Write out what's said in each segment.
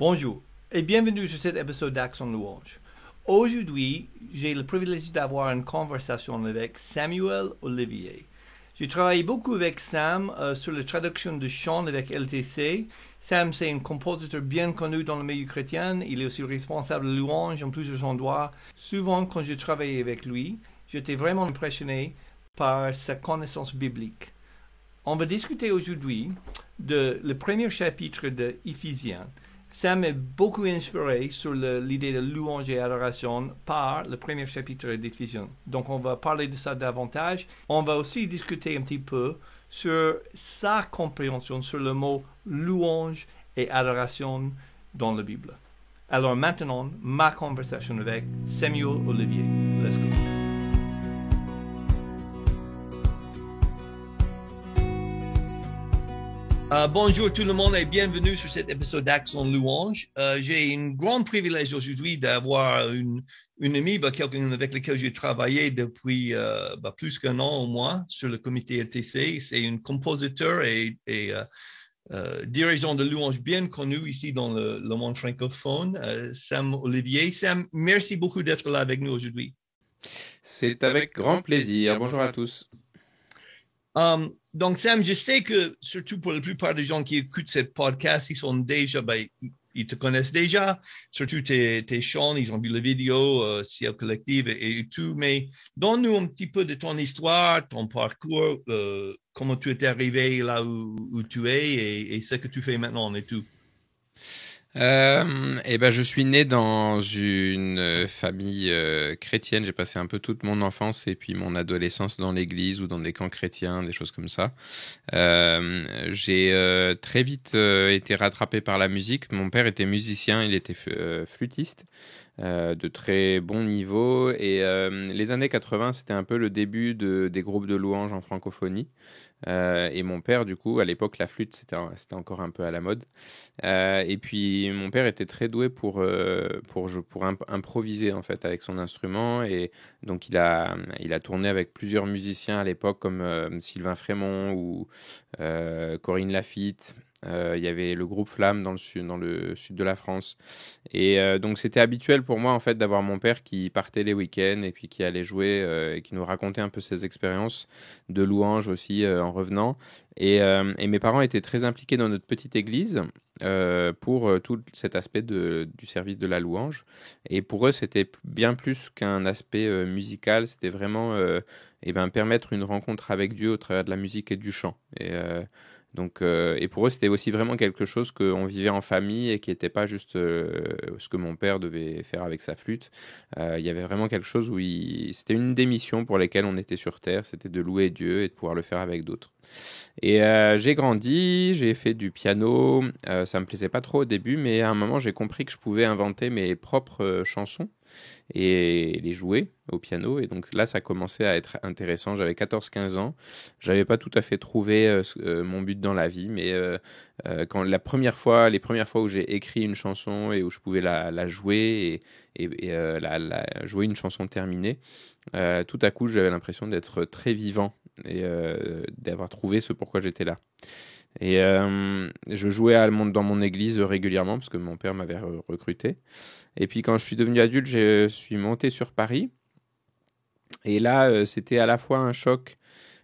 Bonjour et bienvenue sur cet épisode d'Action Louange. Aujourd'hui, j'ai le privilège d'avoir une conversation avec Samuel Olivier. J'ai travaillé beaucoup avec Sam euh, sur la traduction de chants avec LTC. Sam, c'est un compositeur bien connu dans le milieu chrétien. Il est aussi responsable de louange en plusieurs endroits. Souvent, quand je travaillais avec lui, j'étais vraiment impressionné par sa connaissance biblique. On va discuter aujourd'hui de le premier chapitre de Ephésiens. Sam est beaucoup inspiré sur l'idée de louange et adoration par le premier chapitre d'Éphésiens. Donc, on va parler de ça davantage. On va aussi discuter un petit peu sur sa compréhension sur le mot louange et adoration dans la Bible. Alors maintenant, ma conversation avec Samuel Olivier. Let's go. Euh, bonjour tout le monde et bienvenue sur cet épisode d'Action Louange. Euh, j'ai un grand privilège aujourd'hui d'avoir une, une amie, bah, quelqu'un avec lequel j'ai travaillé depuis euh, bah, plus qu'un an au moins sur le comité LTC. C'est un compositeur et, et dirigeant de louange bien connu ici dans le, monde francophone, Sam Olivier. Sam, merci beaucoup d'être là avec nous aujourd'hui. C'est avec grand plaisir. Bonjour à tous. Um, donc, Sam, je sais que, surtout pour la plupart des gens qui écoutent ce podcast, ils sont déjà, ben, ils te connaissent déjà, surtout tes, chants, ils ont vu la vidéo, euh, Ciel Collective et, tout, mais donne-nous un petit peu de ton histoire, ton parcours, euh, comment tu es arrivé là où, tu es et, et, ce que tu fais maintenant et tout. Euh, eh ben, je suis né dans une famille euh, chrétienne. J'ai passé un peu toute mon enfance et puis mon adolescence dans l'église ou dans des camps chrétiens, des choses comme ça. Euh, j'ai euh, très vite euh, été rattrapé par la musique. Mon père était musicien, il était flûtiste. De très bon niveau et les années 80 c'était un peu le début de, des groupes de louanges en francophonie euh, et mon père, du coup, à l'époque, la flûte, c'était encore un peu à la mode. Euh, et puis, mon père était très doué pour, euh, pour, pour improviser, en fait, avec son instrument. Et donc, il a, il a tourné avec plusieurs musiciens à l'époque, comme Sylvain Frémont ou Corinne Lafitte. Euh, il y avait le groupe Flamme dans le sud, de la France. Et euh, donc c'était habituel pour moi en fait d'avoir mon père qui partait les week-ends et puis qui allait jouer euh, et qui nous racontait un peu ses expériences de louange aussi en revenant. Et, mes parents étaient très impliqués dans notre petite église pour tout cet aspect du service de la louange. Et pour eux c'était bien plus qu'un aspect musical, c'était vraiment eh ben, permettre une rencontre avec Dieu au travers de la musique et du chant. Donc, euh, et pour eux, c'était aussi vraiment quelque chose qu'on vivait en famille et qui n'était pas juste euh, ce que mon père devait faire avec sa flûte. Euh, il y avait vraiment quelque chose où c'était une des missions pour lesquelles on était sur Terre, c'était de louer Dieu et de pouvoir le faire avec d'autres. Et j'ai grandi, j'ai fait du piano, ça me plaisait pas trop au début, mais à un moment j'ai compris que je pouvais inventer mes propres chansons et les jouer au piano. Et donc là, ça commençait à être intéressant. J'avais 14-15 ans. J'avais pas tout à fait trouvé euh, euh, mon but dans la vie, mais euh, quand la première fois, les premières fois où j'ai écrit une chanson et où je pouvais la, jouer et, la, jouer une chanson terminée, tout à coup, j'avais l'impression d'être très vivant et d'avoir trouvé ce pourquoi j'étais là. Et je jouais à dans mon église régulièrement parce que mon père m'avait recruté. Et puis quand je suis devenu adulte, je suis monté sur Paris. Et là, euh, c'était à la fois un choc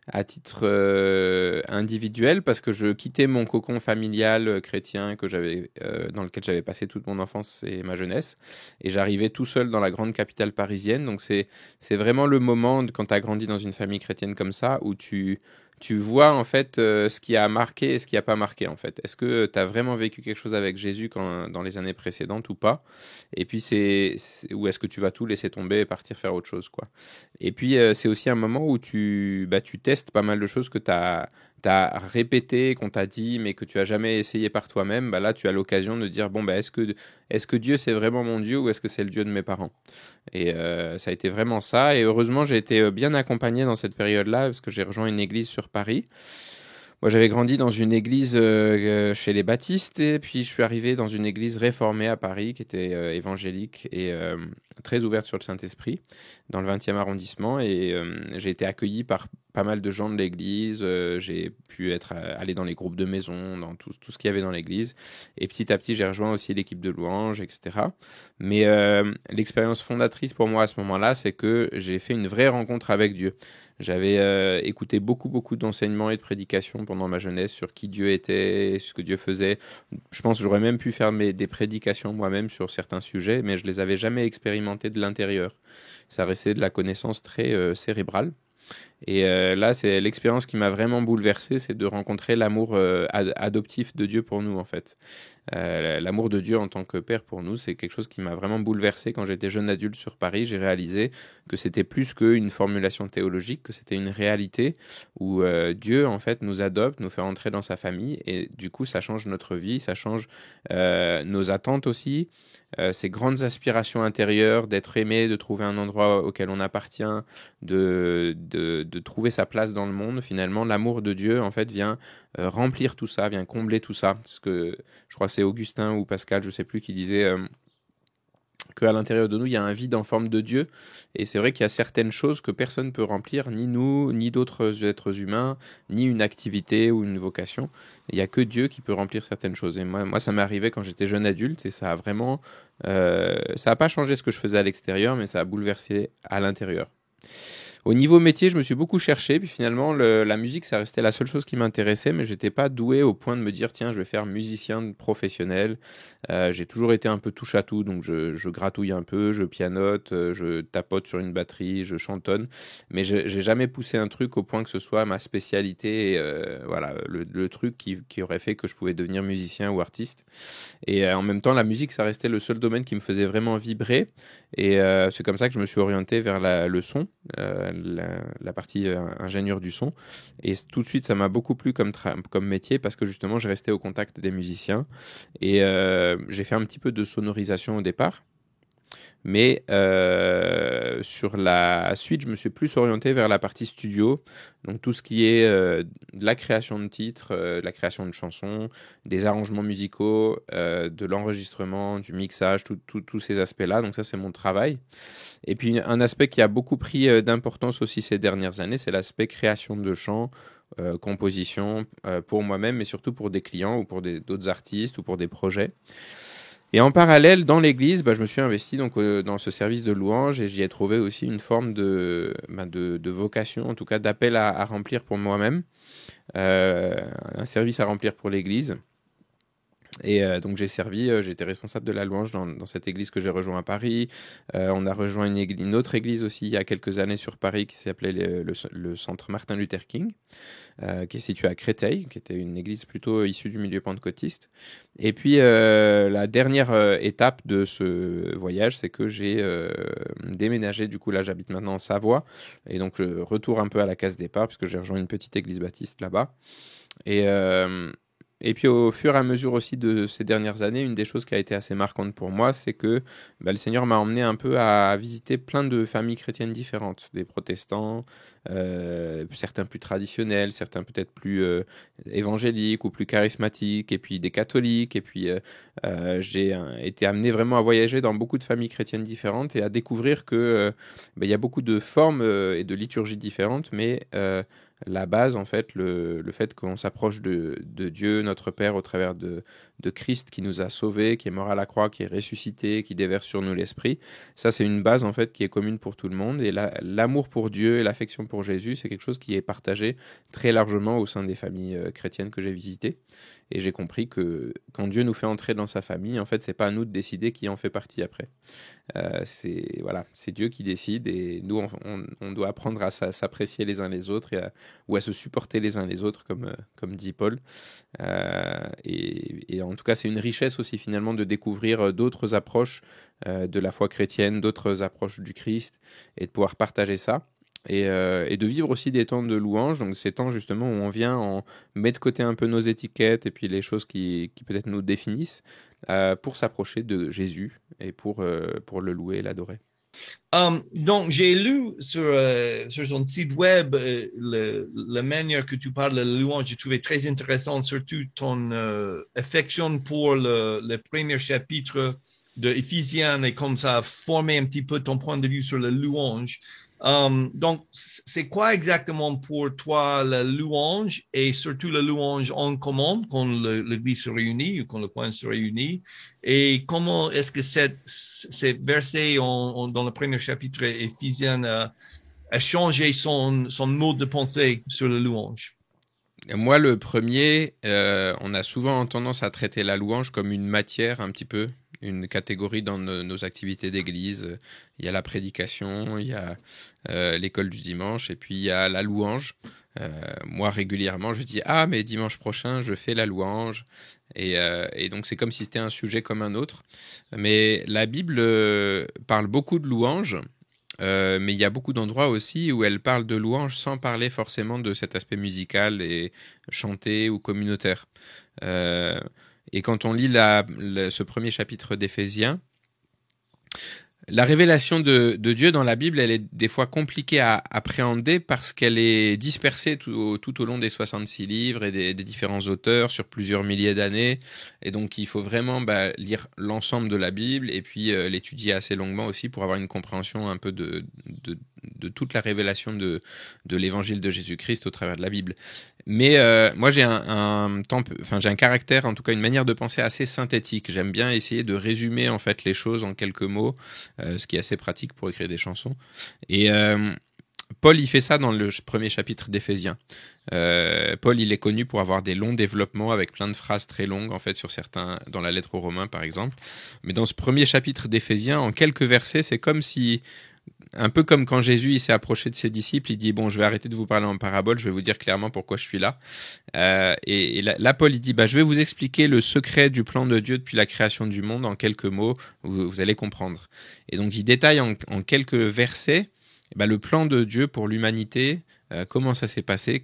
à titre euh, individuel parce que je quittais mon cocon familial euh, chrétien que j'avais dans lequel j'avais passé toute mon enfance et ma jeunesse et j'arrivais tout seul dans la grande capitale parisienne donc c'est c'est vraiment le moment quand tu as grandi dans une famille chrétienne comme ça où tu tu vois en fait euh, ce qui a marqué et ce qui n'a pas marqué en fait. Est-ce que tu as vraiment vécu quelque chose avec Jésus dans les années précédentes ou pas? Et puis c'est ou est-ce que tu vas tout laisser tomber et partir faire autre chose quoi? Et puis euh, c'est aussi un moment où tu bah, tu testes pas mal de choses que tu as as répété, qu'on t'a dit, mais que tu as jamais essayé par toi-même, bah là, tu as l'occasion de dire, bon, bah, est-ce que, est-ce que Dieu, c'est vraiment mon Dieu ou est-ce que c'est le Dieu de mes parents? Et euh, ça a été vraiment ça. Et heureusement, j'ai été euh, bien accompagné dans cette période-là parce que j'ai rejoint une église sur Paris. Moi, j'avais grandi dans une église euh, chez les baptistes et puis je suis arrivé dans une église réformée à Paris qui était évangélique et très ouverte sur le Saint-Esprit dans le 20e arrondissement et j'ai été accueilli par pas mal de gens de l'église, j'ai pu être aller dans les groupes de maison, dans tout, tout ce qu'il y avait dans l'église. Et petit à petit, j'ai rejoint aussi l'équipe de louange, etc. Mais l'expérience fondatrice pour moi à ce moment-là, c'est que j'ai fait une vraie rencontre avec Dieu. J'avais euh, écouté beaucoup, beaucoup d'enseignements et de prédications pendant ma jeunesse sur qui Dieu était, ce que Dieu faisait. Je pense que j'aurais même pu faire mes, des prédications moi-même sur certains sujets, mais je les avais jamais expérimentés de l'intérieur. Ça restait de la connaissance très euh, cérébrale. Et euh, là, c'est l'expérience qui m'a vraiment bouleversé, c'est de rencontrer l'amour euh, adoptif de Dieu pour nous, en fait. Euh, l'amour de Dieu en tant que père pour nous, c'est quelque chose qui m'a vraiment bouleversé quand j'étais jeune adulte sur Paris. J'ai réalisé que c'était plus qu'une formulation théologique, que c'était une réalité où Dieu, en fait, nous adopte, nous fait entrer dans sa famille, et du coup, ça change notre vie, ça change nos attentes aussi. Euh, ces grandes aspirations intérieures d'être aimé, de trouver un endroit auquel on appartient, de, de, trouver sa place dans le monde, finalement, l'amour de Dieu, en fait, vient euh, remplir tout ça, vient combler tout ça. Parce que je crois c'est Augustin ou Pascal, je ne sais plus, qui disait euh, qu'à l'intérieur de nous, il y a un vide en forme de Dieu. Et c'est vrai qu'il y a certaines choses que personne ne peut remplir, ni nous, ni d'autres êtres humains, ni une activité ou une vocation. Il n'y a que Dieu qui peut remplir certaines choses. Et moi, ça m'est arrivé quand j'étais jeune adulte et ça a vraiment... Euh, ça n'a pas changé ce que je faisais à l'extérieur, mais ça a bouleversé à l'intérieur. Au niveau métier, je me suis beaucoup cherché, puis finalement, la musique, ça restait la seule chose qui m'intéressait, mais j'étais pas doué au point de me dire, tiens, je vais faire musicien professionnel. Euh, j'ai toujours été un peu touche à tout, donc je, gratouille un peu, je pianote, euh, je tapote sur une batterie, je chantonne, mais j'ai jamais poussé un truc au point que ce soit ma spécialité, euh, voilà, le, truc qui, aurait fait que je pouvais devenir musicien ou artiste. Et en même temps, la musique, ça restait le seul domaine qui me faisait vraiment vibrer. Et c'est comme ça que je me suis orienté vers le son, euh, la, partie euh, ingénieur du son. Et tout de suite, ça m'a beaucoup plu comme, comme métier parce que justement, j'ai resté au contact des musiciens. Et j'ai fait un petit peu de sonorisation au départ. Mais euh, sur la suite, je me suis plus orienté vers la partie studio, donc tout ce qui est euh, de la création de titres, euh, de la création de chansons, des arrangements musicaux, de l'enregistrement, du mixage, tous ces aspects-là. Donc ça, c'est mon travail. Et puis un aspect qui a beaucoup pris d'importance aussi ces dernières années, c'est l'aspect création de chants. composition pour moi-même, mais surtout pour des clients ou pour d'autres artistes ou pour des projets. Et en parallèle, dans l'église, bah, je me suis investi donc euh, dans ce service de louange et j'y ai trouvé aussi une forme de, bah, de, vocation, en tout cas d'appel à, remplir pour moi-même, euh, un service à remplir pour l'église. Et euh, donc j'ai servi, j'étais responsable de la louange dans, cette église que j'ai rejoint à Paris. on a rejoint une, autre église aussi il y a quelques années sur Paris qui s'appelait le, centre Martin Luther King. Euh, qui est situé à Créteil, qui était une église plutôt issue du milieu pentecôtiste. Et puis euh, la dernière euh, étape de ce voyage, c'est que j'ai déménagé. Du coup, là, j'habite maintenant en Savoie, et donc je retourne un peu à la case départ puisque j'ai rejoint une petite église baptiste là-bas. Et et puis au fur et à mesure aussi de ces dernières années, une des choses qui a été assez marquante pour moi, c'est que bah, le Seigneur m'a emmené un peu à visiter plein de familles chrétiennes différentes, des protestants, euh, certains plus traditionnels, certains peut-être plus euh, évangéliques ou plus charismatiques, et puis des catholiques, et puis euh, j'ai été amené vraiment à voyager dans beaucoup de familles chrétiennes différentes et à découvrir que bah, il y a beaucoup de formes et de liturgies différentes, mais la base, en fait, le, fait qu'on s'approche de, Dieu, notre Père, au travers de, de Christ qui nous a sauvés, qui est mort à la croix, qui est ressuscité, qui déverse sur nous l'Esprit. Ça, c'est une base, en fait, qui est commune pour tout le monde. Et l'amour pour Dieu et l'affection pour Jésus, c'est quelque chose qui est partagé très largement au sein des familles euh, chrétiennes que j'ai visitées. Et j'ai compris que quand Dieu nous fait entrer dans sa famille, en fait, c'est pas à nous de décider qui en fait partie après. Euh, c'est voilà, c'est Dieu qui décide et nous, on, doit apprendre à s'apprécier les uns les autres et ou à se supporter les uns les autres, comme, euh, comme dit Paul. En tout cas, c'est une richesse aussi finalement de découvrir euh, d'autres approches euh, de la foi chrétienne, d'autres approches du Christ, et de pouvoir partager ça. Et, euh, et, de vivre aussi des temps de louange, donc ces temps justement où on vient en mettre de côté un peu nos étiquettes et puis les choses qui, qui peut-être nous définissent pour s'approcher de Jésus et pour, pour le louer et l'adorer. Um, donc, j'ai lu sur, euh, sur son site web euh, la manière que tu parles de la louange. J'ai trouvé très intéressant, surtout ton euh, affection pour le, le, premier chapitre de Éphésiens et comme ça a formé un petit peu ton point de vue sur la louange. Um, donc, c'est quoi exactement pour toi la louange et surtout la louange en commande quand l'Église se réunit ou quand le point se réunit? Et comment est-ce que cette, ces versets dans le premier chapitre Éphésiens a, a changé son, son mode de pensée sur la louange? Moi, le premier, euh, on a souvent tendance à traiter la louange comme une matière un petit peu, une catégorie dans nos, activités d'église. Il y a la prédication, il y a euh, l'école du dimanche, et puis il y a la louange. Euh, moi, régulièrement, je dis Ah, mais dimanche prochain, je fais la louange. Et, et donc, c'est comme si c'était un sujet comme un autre. Mais la Bible parle beaucoup de louange. Euh, mais il y a beaucoup d'endroits aussi où elle parle de louange sans parler forcément de cet aspect musical et chanté ou communautaire. Euh, et quand on lit ce premier chapitre d'Éphésiens, la révélation de, Dieu dans la Bible, elle est des fois compliquée à appréhender parce qu'elle est dispersée tout au, long des 66 livres et des, différents auteurs sur plusieurs milliers d'années. Et donc, il faut vraiment bah, lire l'ensemble de la Bible et puis euh, l'étudier assez longuement aussi pour avoir une compréhension un peu de, de toute la révélation de, de l'évangile de Jésus-Christ au travers de la Bible. Mais euh, moi, j'ai un, enfin, un caractère, en tout cas, une manière de penser assez synthétique. J'aime bien essayer de résumer en fait les choses en quelques mots, euh, ce qui est assez pratique pour écrire des chansons. Et euh, Paul, il fait ça dans le premier chapitre d'Éphésiens. Paul, il est connu pour avoir des longs développements avec plein de phrases très longues, en fait, sur certains, dans la lettre aux Romains, par exemple. Mais dans ce premier chapitre d'Éphésiens, en quelques versets, c'est comme si un peu comme quand Jésus s'est approché de ses disciples, il dit bon, je vais arrêter de vous parler en parabole, je vais vous dire clairement pourquoi je suis là. Euh, et, là, Paul il dit bah je vais vous expliquer le secret du plan de Dieu depuis la création du monde en quelques mots, vous, allez comprendre. Et donc il détaille en, quelques versets bah, le plan de Dieu pour l'humanité, euh, comment ça s'est passé,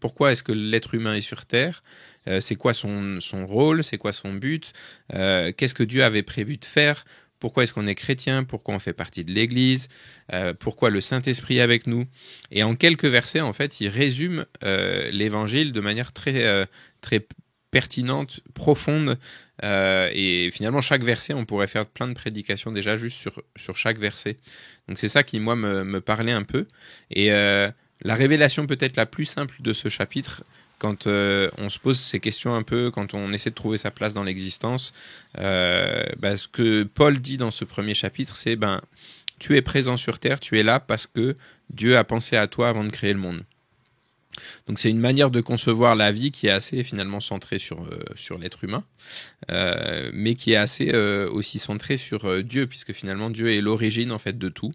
pourquoi est-ce que l'être humain est sur terre, euh, c'est quoi son rôle, c'est quoi son but, qu'est-ce que Dieu avait prévu de faire pourquoi est-ce qu'on est chrétien, pourquoi on fait partie de l'Église, euh, pourquoi le Saint-Esprit est avec nous? Et en quelques versets, en fait, il résume euh, l'Évangile de manière très, euh, très pertinente, profonde. et finalement, chaque verset, on pourrait faire plein de prédications déjà juste sur, sur chaque verset. Donc c'est ça qui, moi, me, me, parlait un peu. Et la révélation peut-être la plus simple de ce chapitre, quand euh, on se pose ces questions un peu, quand on essaie de trouver sa place dans l'existence, euh, bah, ce que Paul dit dans ce premier chapitre, c'est ben tu es présent sur terre, tu es là parce que Dieu a pensé à toi avant de créer le monde. Donc c'est une manière de concevoir la vie qui est assez finalement centrée sur, euh, l'être humain, euh, mais qui est assez euh, aussi centrée sur Dieu, puisque finalement Dieu est l'origine en fait de tout.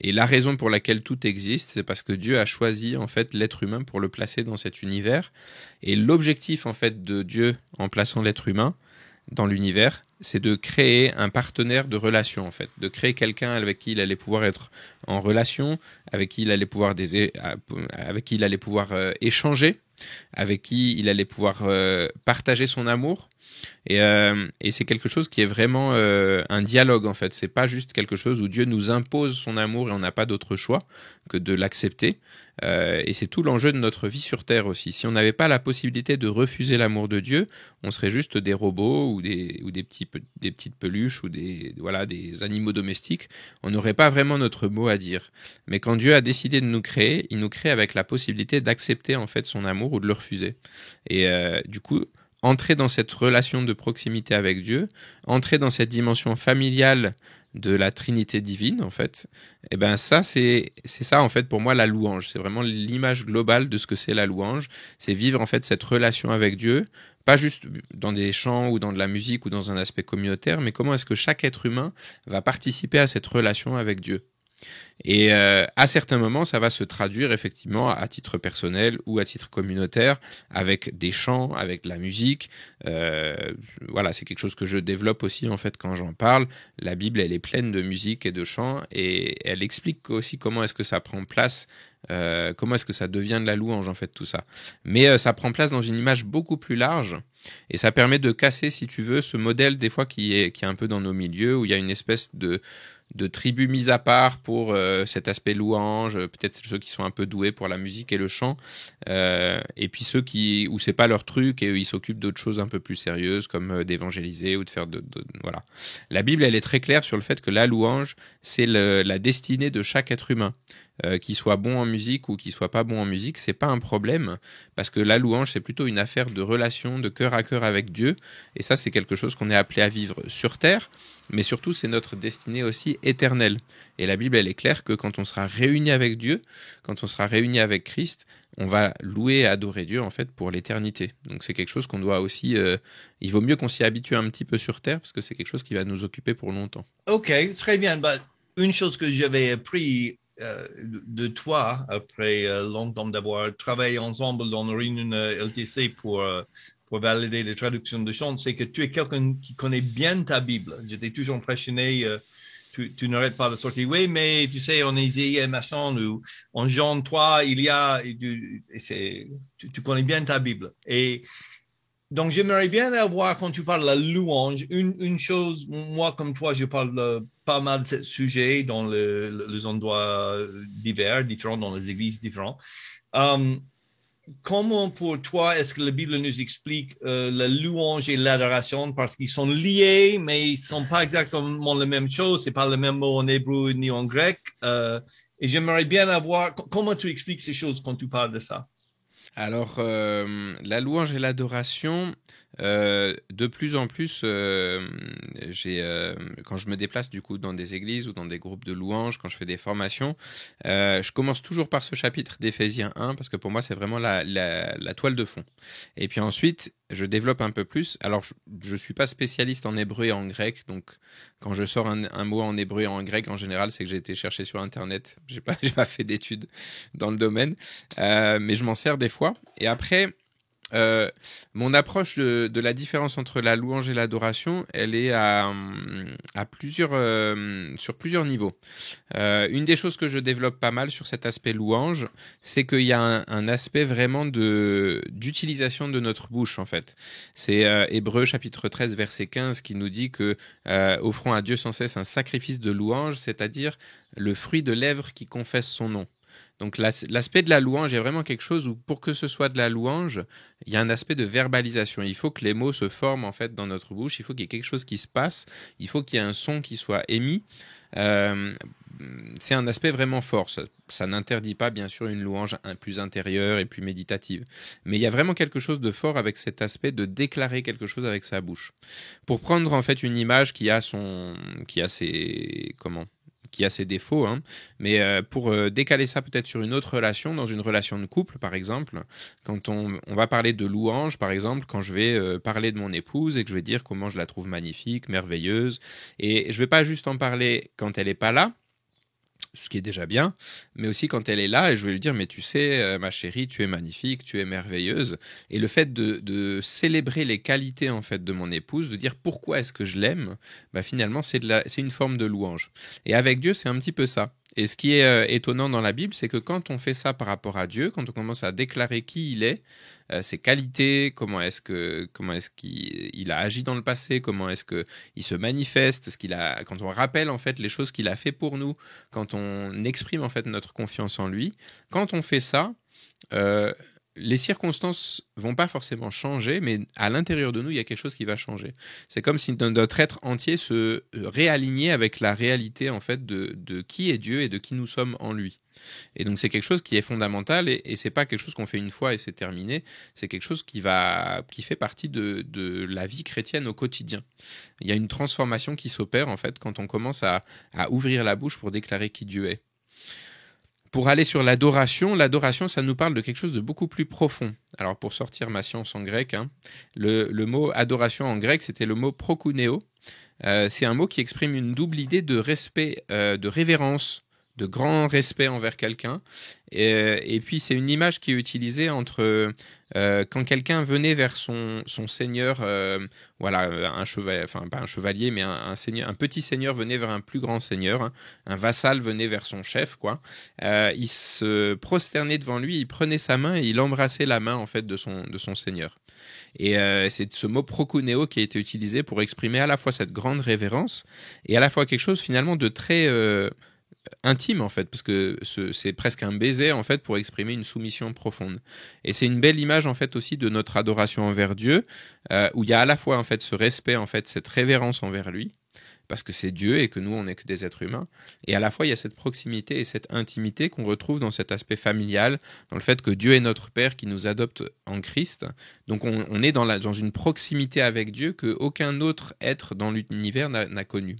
Et la raison pour laquelle tout existe, c'est parce que Dieu a choisi en fait l'être humain pour le placer dans cet univers. Et l'objectif en fait de Dieu en plaçant l'être humain, dans l'univers, c'est de créer un partenaire de relation en fait, de créer quelqu'un avec qui il allait pouvoir être en relation, avec qui il allait pouvoir avec qui il allait pouvoir euh, échanger, avec qui il allait pouvoir euh, partager son amour. Et, euh, et c'est quelque chose qui est vraiment un dialogue en fait. C'est pas juste quelque chose où Dieu nous impose son amour et on n'a pas d'autre choix que de l'accepter. Euh, et c'est tout l'enjeu de notre vie sur Terre aussi. Si on n'avait pas la possibilité de refuser l'amour de Dieu, on serait juste des robots ou des, ou des, petits, des petites peluches ou des, voilà, des animaux domestiques. On n'aurait pas vraiment notre mot à dire. Mais quand Dieu a décidé de nous créer, il nous crée avec la possibilité d'accepter en fait son amour ou de le refuser. Et euh, du coup, entrer dans cette relation de proximité avec Dieu, entrer dans cette dimension familiale de la Trinité divine, en fait, et eh ben ça, c'est ça, en fait, pour moi, la louange. C'est vraiment l'image globale de ce que c'est la louange. C'est vivre, en fait, cette relation avec Dieu, pas juste dans des chants ou dans de la musique ou dans un aspect communautaire, mais comment est-ce que chaque être humain va participer à cette relation avec Dieu. Et euh, à certains moments, ça va se traduire effectivement à titre personnel ou à titre communautaire, avec des chants, avec de la musique. Euh, voilà, c'est quelque chose que je développe aussi en fait quand j'en parle. La Bible, elle est pleine de musique et de chants, et elle explique aussi comment est-ce que ça prend place euh, comment est-ce que ça devient de la louange en fait tout ça Mais ça prend place dans une image beaucoup plus large et ça permet de casser, si tu veux, ce modèle des fois qui est qui est un peu dans nos milieux où il y a une espèce de de tribus mises à part pour euh, cet aspect louange, peut-être ceux qui sont un peu doués pour la musique et le chant, euh, et puis ceux qui où c'est pas leur truc et ils s'occupent d'autres choses un peu plus sérieuses comme euh, d'évangéliser ou de faire de, voilà. La Bible elle est très claire sur le fait que la louange c'est la destinée de chaque être humain. Euh, qu'il soit bon en musique ou qu'il soit pas bon en musique, c'est pas un problème parce que la louange c'est plutôt une affaire de relation, de cœur à cœur avec Dieu et ça c'est quelque chose qu'on est appelé à vivre sur terre, mais surtout c'est notre destinée aussi éternelle. Et la Bible elle est claire que quand on sera réuni avec Dieu, quand on sera réuni avec Christ, on va louer et adorer Dieu en fait pour l'éternité. Donc c'est quelque chose qu'on doit aussi. Euh, il vaut mieux qu'on s'y habitue un petit peu sur terre parce que c'est quelque chose qui va nous occuper pour longtemps. Ok, très bien. Bah, une chose que j'avais appris de toi après euh, longtemps d'avoir travaillé ensemble dans le réunion LTC pour valider les traductions de chants, c'est que tu es quelqu'un qui connaît bien ta Bible. J'étais toujours impressionné tu, n'arrêtes pas de sortir. Oui, mais tu sais, en Ésaïe, machin, ou en Jean 3, il y a, tu, tu, connais bien ta Bible. Et donc, j'aimerais bien avoir, quand tu parles de la louange, une, une chose, moi, comme toi, je parle pas mal de ce sujet dans les endroits divers, différents, dans les églises différentes. Um, comment pour toi est-ce que la Bible nous explique euh, la louange et l'adoration parce qu'ils sont liés, mais ils sont pas exactement la même chose. C'est pas le même mot en hébreu ni en grec. Euh, et j'aimerais bien avoir comment tu expliques ces choses quand tu parles de ça? Alors, euh, la louange et l'adoration, euh, de plus en plus, euh, j'ai, quand je me déplace du coup dans des églises ou dans des groupes de louanges, quand je fais des formations, je commence toujours par ce chapitre d'Éphésiens 1 parce que pour moi c'est vraiment la, toile de fond. Et puis ensuite, je développe un peu plus. Alors, je ne suis pas spécialiste en hébreu et en grec, donc quand je sors un, mot en hébreu et en grec, en général, c'est que j'ai été chercher sur Internet. Je n'ai pas, pas, fait d'études dans le domaine, euh, mais je m'en sers des fois. Et après, euh, mon approche de, la différence entre la louange et l'adoration, elle est à, plusieurs, euh, sur plusieurs niveaux. Euh, une des choses que je développe pas mal sur cet aspect louange, c'est qu'il y a un, aspect vraiment de d'utilisation de notre bouche en fait. C'est Hébreu chapitre 13 verset 15 qui nous dit que offrons à Dieu sans cesse un sacrifice de louange, c'est-à-dire le fruit de lèvres qui confesse son nom. Donc l'aspect de la louange est vraiment quelque chose où pour que ce soit de la louange, il y a un aspect de verbalisation. Il faut que les mots se forment en fait dans notre bouche. Il faut qu'il y ait quelque chose qui se passe. Il faut qu'il y ait un son qui soit émis. Euh, c'est un aspect vraiment fort. Ça, n'interdit pas, bien sûr, une louange plus intérieure et plus méditative. Mais il y a vraiment quelque chose de fort avec cet aspect de déclarer quelque chose avec sa bouche. Pour prendre en fait une image qui a son, qui a ses, comment, qui a ses défauts, hein. mais euh, pour euh, décaler ça peut-être sur une autre relation, dans une relation de couple par exemple, quand on, va parler de louange par exemple, quand je vais euh, parler de mon épouse et que je vais dire comment je la trouve magnifique, merveilleuse, et je vais pas juste en parler quand elle n'est pas là, ce qui est déjà bien, mais aussi quand elle est là, et je vais lui dire, mais tu sais, euh, ma chérie, tu es magnifique, tu es merveilleuse. Et le fait de, célébrer les qualités en fait de mon épouse, de dire pourquoi est-ce que je l'aime, bah, finalement c'est une forme de louange. Et avec Dieu, c'est un petit peu ça. Et ce qui est euh, étonnant dans la Bible, c'est que quand on fait ça par rapport à Dieu, quand on commence à déclarer qui il est, euh, ses qualités, comment est-ce que comment est-ce qu'il a agi dans le passé, comment est-ce que il se manifeste, ce qu'il a quand on rappelle en fait les choses qu'il a fait pour nous, quand on exprime en fait notre confiance en lui, quand on fait ça, euh, les circonstances vont pas forcément changer, mais à l'intérieur de nous, il y a quelque chose qui va changer. C'est comme si notre être entier se réalignait avec la réalité en fait de, qui est Dieu et de qui nous sommes en lui. Et donc c'est quelque chose qui est fondamental et, et c'est pas quelque chose qu'on fait une fois et c'est terminé. C'est quelque chose qui va, qui fait partie de, la vie chrétienne au quotidien. Il y a une transformation qui s'opère en fait quand on commence à ouvrir la bouche pour déclarer qui Dieu est. Pour aller sur l'adoration, l'adoration, ça nous parle de quelque chose de beaucoup plus profond. Alors, pour sortir ma science en grec, hein, le, mot adoration en grec, c'était le mot prokuneo. Euh, c'est un mot qui exprime une double idée de respect, euh, de révérence, de grand respect envers quelqu'un. Et, euh, et, puis c'est une image qui est utilisée entre euh, quand quelqu'un venait vers son, son seigneur, euh, voilà, un chevalier, enfin pas un chevalier, mais un, seigneur, un petit seigneur venait vers un plus grand seigneur, hein. un vassal venait vers son chef, quoi. il se prosternait devant lui, il prenait sa main et il embrassait la main en fait de son de son seigneur. Et c'est ce mot prokuneo qui a été utilisé pour exprimer à la fois cette grande révérence et à la fois quelque chose finalement de très intime en fait, parce que c'est presque un baiser en fait pour exprimer une soumission profonde. Et c'est une belle image en fait aussi de notre adoration envers Dieu, euh, où il y a à la fois en fait ce respect en fait, cette révérence envers lui, parce que c'est Dieu et que nous, on n'est que des êtres humains. Et à la fois, il y a cette proximité et cette intimité qu'on retrouve dans cet aspect familial, dans le fait que Dieu est notre Père qui nous adopte en Christ. Donc on, est dans, dans une proximité avec Dieu que aucun autre être dans l'univers n'a connu.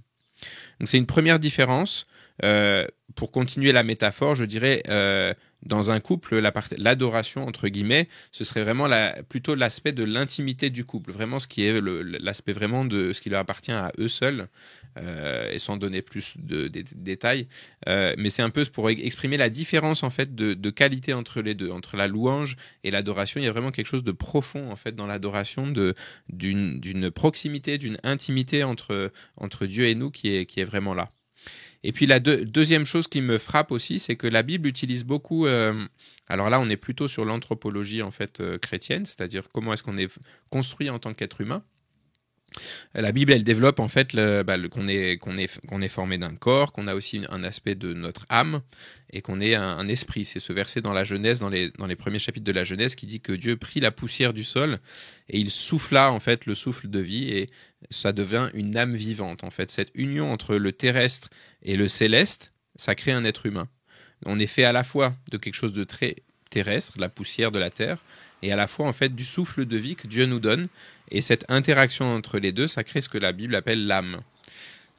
Donc c'est une première différence. Euh, pour continuer la métaphore, je dirais euh, dans un couple, l'adoration entre guillemets, ce serait vraiment la, plutôt l'aspect de l'intimité du couple, vraiment ce qui est l'aspect vraiment de ce qui leur appartient à eux seuls, euh, et sans donner plus de, détails. Euh, mais c'est un peu pour exprimer la différence en fait de, qualité entre les deux, entre la louange et l'adoration. Il y a vraiment quelque chose de profond en fait dans l'adoration, d'une proximité, d'une intimité entre Dieu et nous qui est vraiment là. Et puis la deuxième chose qui me frappe aussi, c'est que la Bible utilise beaucoup. Euh, alors là, on est plutôt sur l'anthropologie en fait chrétienne, c'est-à-dire comment est-ce qu'on est construit en tant qu'être humain. La Bible, elle développe en fait bah, qu'on est, formé d'un corps, qu'on a aussi un aspect de notre âme et qu'on est un, esprit. C'est ce verset dans la Genèse, dans les, dans les premiers chapitres de la Genèse, qui dit que Dieu prit la poussière du sol et il souffla en fait le souffle de vie et ça devint une âme vivante. En fait, cette union entre le terrestre et le céleste, ça crée un être humain. On est fait à la fois de quelque chose de très terrestre, la poussière de la terre, et à la fois en fait du souffle de vie que Dieu nous donne. Et cette interaction entre les deux, ça crée ce que la Bible appelle l'âme.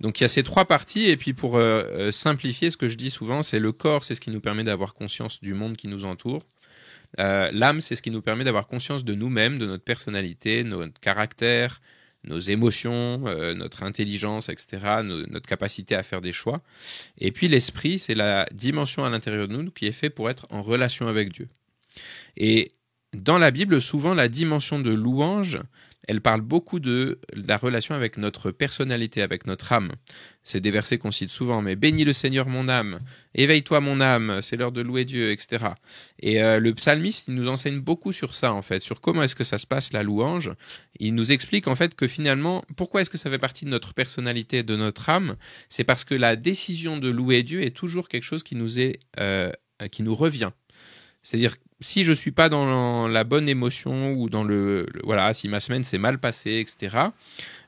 Donc il y a ces trois parties, et puis pour euh, euh, simplifier, ce que je dis souvent, c'est le corps, c'est ce qui nous permet d'avoir conscience du monde qui nous entoure. Euh, l'âme, c'est ce qui nous permet d'avoir conscience de nous-mêmes, de notre personnalité, notre caractère, nos émotions, notre intelligence, etc., notre capacité à faire des choix. Et puis l'esprit, c'est la dimension à l'intérieur de nous qui est fait pour être en relation avec Dieu. Et dans la Bible, souvent la dimension de louange, elle parle beaucoup de la relation avec notre personnalité, avec notre âme. C'est des versets qu'on cite souvent, mais bénis le Seigneur mon âme, éveille-toi mon âme, c'est l'heure de louer Dieu, etc. Et euh, le psalmiste, il nous enseigne beaucoup sur ça, en fait, sur comment est-ce que ça se passe, la louange. Il nous explique, en fait, que finalement, pourquoi est-ce que ça fait partie de notre personnalité, de notre âme? C'est parce que la décision de louer Dieu est toujours quelque chose qui nous est, euh, qui nous revient. C'est-à-dire, si je suis pas dans la bonne émotion ou dans le, voilà, si ma semaine s'est mal passée, etc.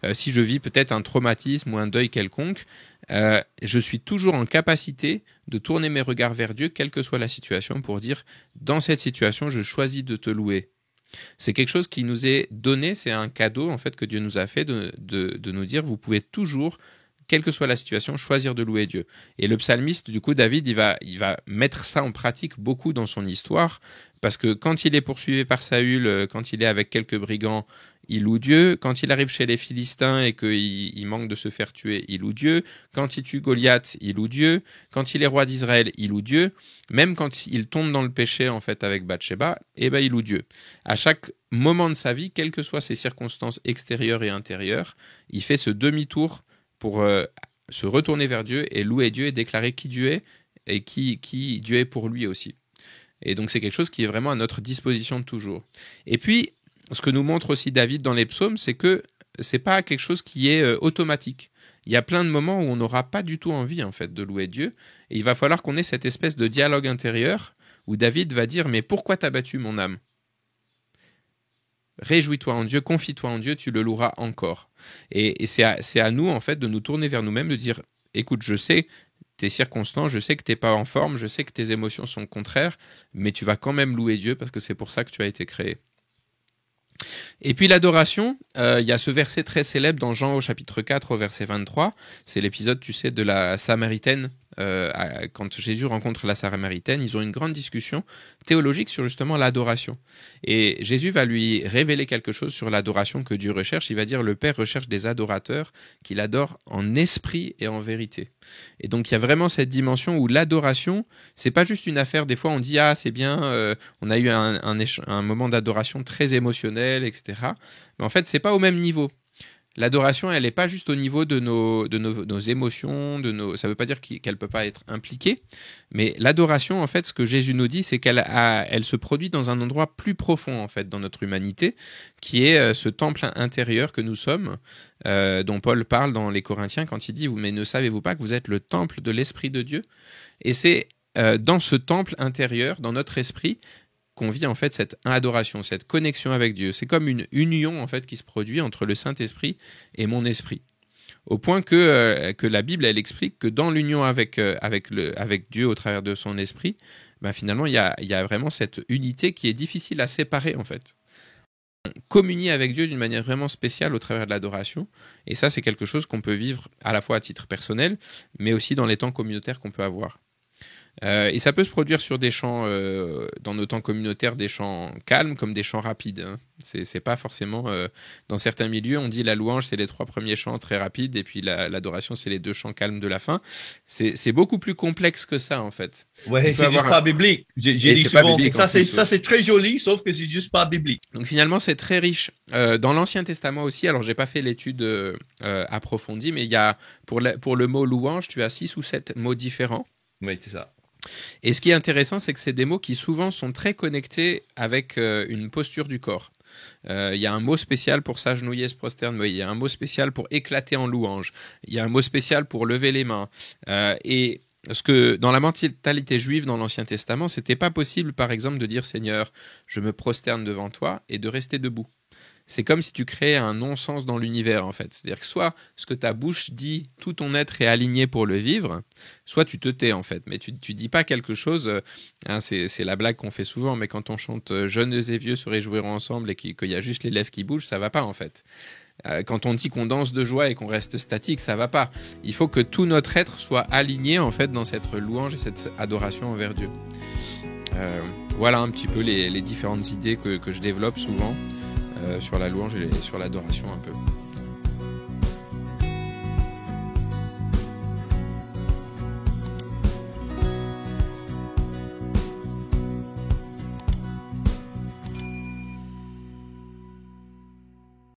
Euh, si je vis peut-être un traumatisme ou un deuil quelconque, euh, je suis toujours en capacité de tourner mes regards vers Dieu, quelle que soit la situation, pour dire dans cette situation, je choisis de te louer. C'est quelque chose qui nous est donné, c'est un cadeau en fait que Dieu nous a fait de, de, de nous dire vous pouvez toujours quelle que soit la situation, choisir de louer Dieu. Et le psalmiste, du coup, David, il va, mettre ça en pratique beaucoup dans son histoire, parce que quand il est poursuivi par Saül, euh, quand il est avec quelques brigands, il loue Dieu. Quand il arrive chez les Philistins et qu'il il manque de se faire tuer, il loue Dieu. Quand il tue Goliath, il loue Dieu. Quand il est roi d'Israël, il loue Dieu. Même quand il tombe dans le péché, en fait, avec Bathsheba, eh ben, il loue Dieu. À chaque moment de sa vie, quelles que soient ses circonstances extérieures et intérieures, il fait ce demi-tour pour euh, se retourner vers Dieu et louer Dieu et déclarer qui Dieu est et qui, Dieu est pour lui aussi. Et donc c'est quelque chose qui est vraiment à notre disposition toujours. Et puis, ce que nous montre aussi David dans les psaumes, c'est que c'est pas quelque chose qui est euh, automatique. Il y a plein de moments où on n'aura pas du tout envie en fait de louer Dieu, et il va falloir qu'on ait cette espèce de dialogue intérieur où David va dire mais pourquoi t'as battu mon âme? Réjouis-toi en Dieu, confie-toi en Dieu, tu le loueras encore. Et, c'est à, nous, en fait, de nous tourner vers nous-mêmes, de dire, écoute, je sais tes circonstances, je sais que tu n'es pas en forme, je sais que tes émotions sont contraires, mais tu vas quand même louer Dieu parce que c'est pour ça que tu as été créé. Et puis l'adoration, euh, il y a ce verset très célèbre dans Jean au chapitre 4 au verset 23, c'est l'épisode, tu sais, de la Samaritaine euh, quand Jésus rencontre la Samaritaine, ils ont une grande discussion théologique sur justement l'adoration. Et Jésus va lui révéler quelque chose sur l'adoration que Dieu recherche. Il va dire le Père recherche des adorateurs qu'il adore en esprit et en vérité. Et donc il y a vraiment cette dimension où l'adoration, c'est pas juste une affaire. Des fois on dit ah c'est bien, euh, on a eu un, un, un moment d'adoration très émotionnel, etc. Mais en fait c'est pas au même niveau. L'adoration, elle n'est pas juste au niveau de nos, émotions, de nos, ça ne veut pas dire qu'elle ne peut pas être impliquée, mais l'adoration, en fait, ce que Jésus nous dit, c'est qu'elle elle se produit dans un endroit plus profond, en fait, dans notre humanité, qui est euh, ce temple intérieur que nous sommes, euh, dont Paul parle dans les Corinthiens quand il dit, mais ne savez-vous pas que vous êtes le temple de l'Esprit de Dieu? Et c'est euh, dans ce temple intérieur, dans notre esprit, qu'on vit en fait cette adoration, cette connexion avec Dieu. C'est comme une union en fait qui se produit entre le Saint-Esprit et mon esprit. au point que, que la Bible, elle explique que dans l'union avec, avec, Dieu au travers de son esprit, ben finalement, il y a, y a vraiment cette unité qui est difficile à séparer, en fait communier avec Dieu d'une manière vraiment spéciale au travers de l'adoration. Et ça, c'est quelque chose qu'on peut vivre à la fois à titre personnel, mais aussi dans les temps communautaires qu'on peut avoir. Euh, et ça peut se produire sur des chants, euh, dans nos temps communautaires, des chants calmes comme des chants rapides. Hein. C'est pas forcément. Euh, dans certains milieux, on dit la louange, c'est les trois premiers chants très rapides, et puis l'adoration, c'est les deux chants calmes de la fin. C'est beaucoup plus complexe que ça, en fait. Ouais, c'est juste pas biblique. J'ai dit souvent. ça, c'est très joli, sauf que c'est juste pas biblique. Donc finalement, c'est très riche. dans l'Ancien Testament aussi, alors j'ai pas fait l'étude approfondie, mais il y a, pour, pour le mot louange, tu as six ou sept mots différents. Oui, c'est ça. Et ce qui est intéressant, c'est que c'est des mots qui souvent sont très connectés avec euh, une posture du corps. Euh, il y a un mot spécial pour s'agenouiller, se prosterner. Il y a un mot spécial pour éclater en louange. Il y a un mot spécial pour lever les mains. Euh, et ce que dans la mentalité juive dans l'Ancien Testament, c'était pas possible, par exemple, de dire Seigneur, je me prosterne devant toi et de rester debout c'est comme si tu créais un non-sens dans l'univers, en fait. C'est-à-dire que soit ce que ta bouche dit, tout ton être est aligné pour le vivre, soit tu te tais, en fait. Mais tu, tu dis pas quelque chose, euh, hein, c'est, la blague qu'on fait souvent, mais quand on chante euh, Jeunes et vieux se réjouiront ensemble et qu'il y a juste les lèvres qui bougent, ça va pas, en fait. Euh, quand on dit qu'on danse de joie et qu'on reste statique, ça va pas. Il faut que tout notre être soit aligné, en fait, dans cette louange et cette adoration envers Dieu. voilà un petit peu les, différentes idées que je développe souvent. Euh, sur la louange et sur l'adoration un peu.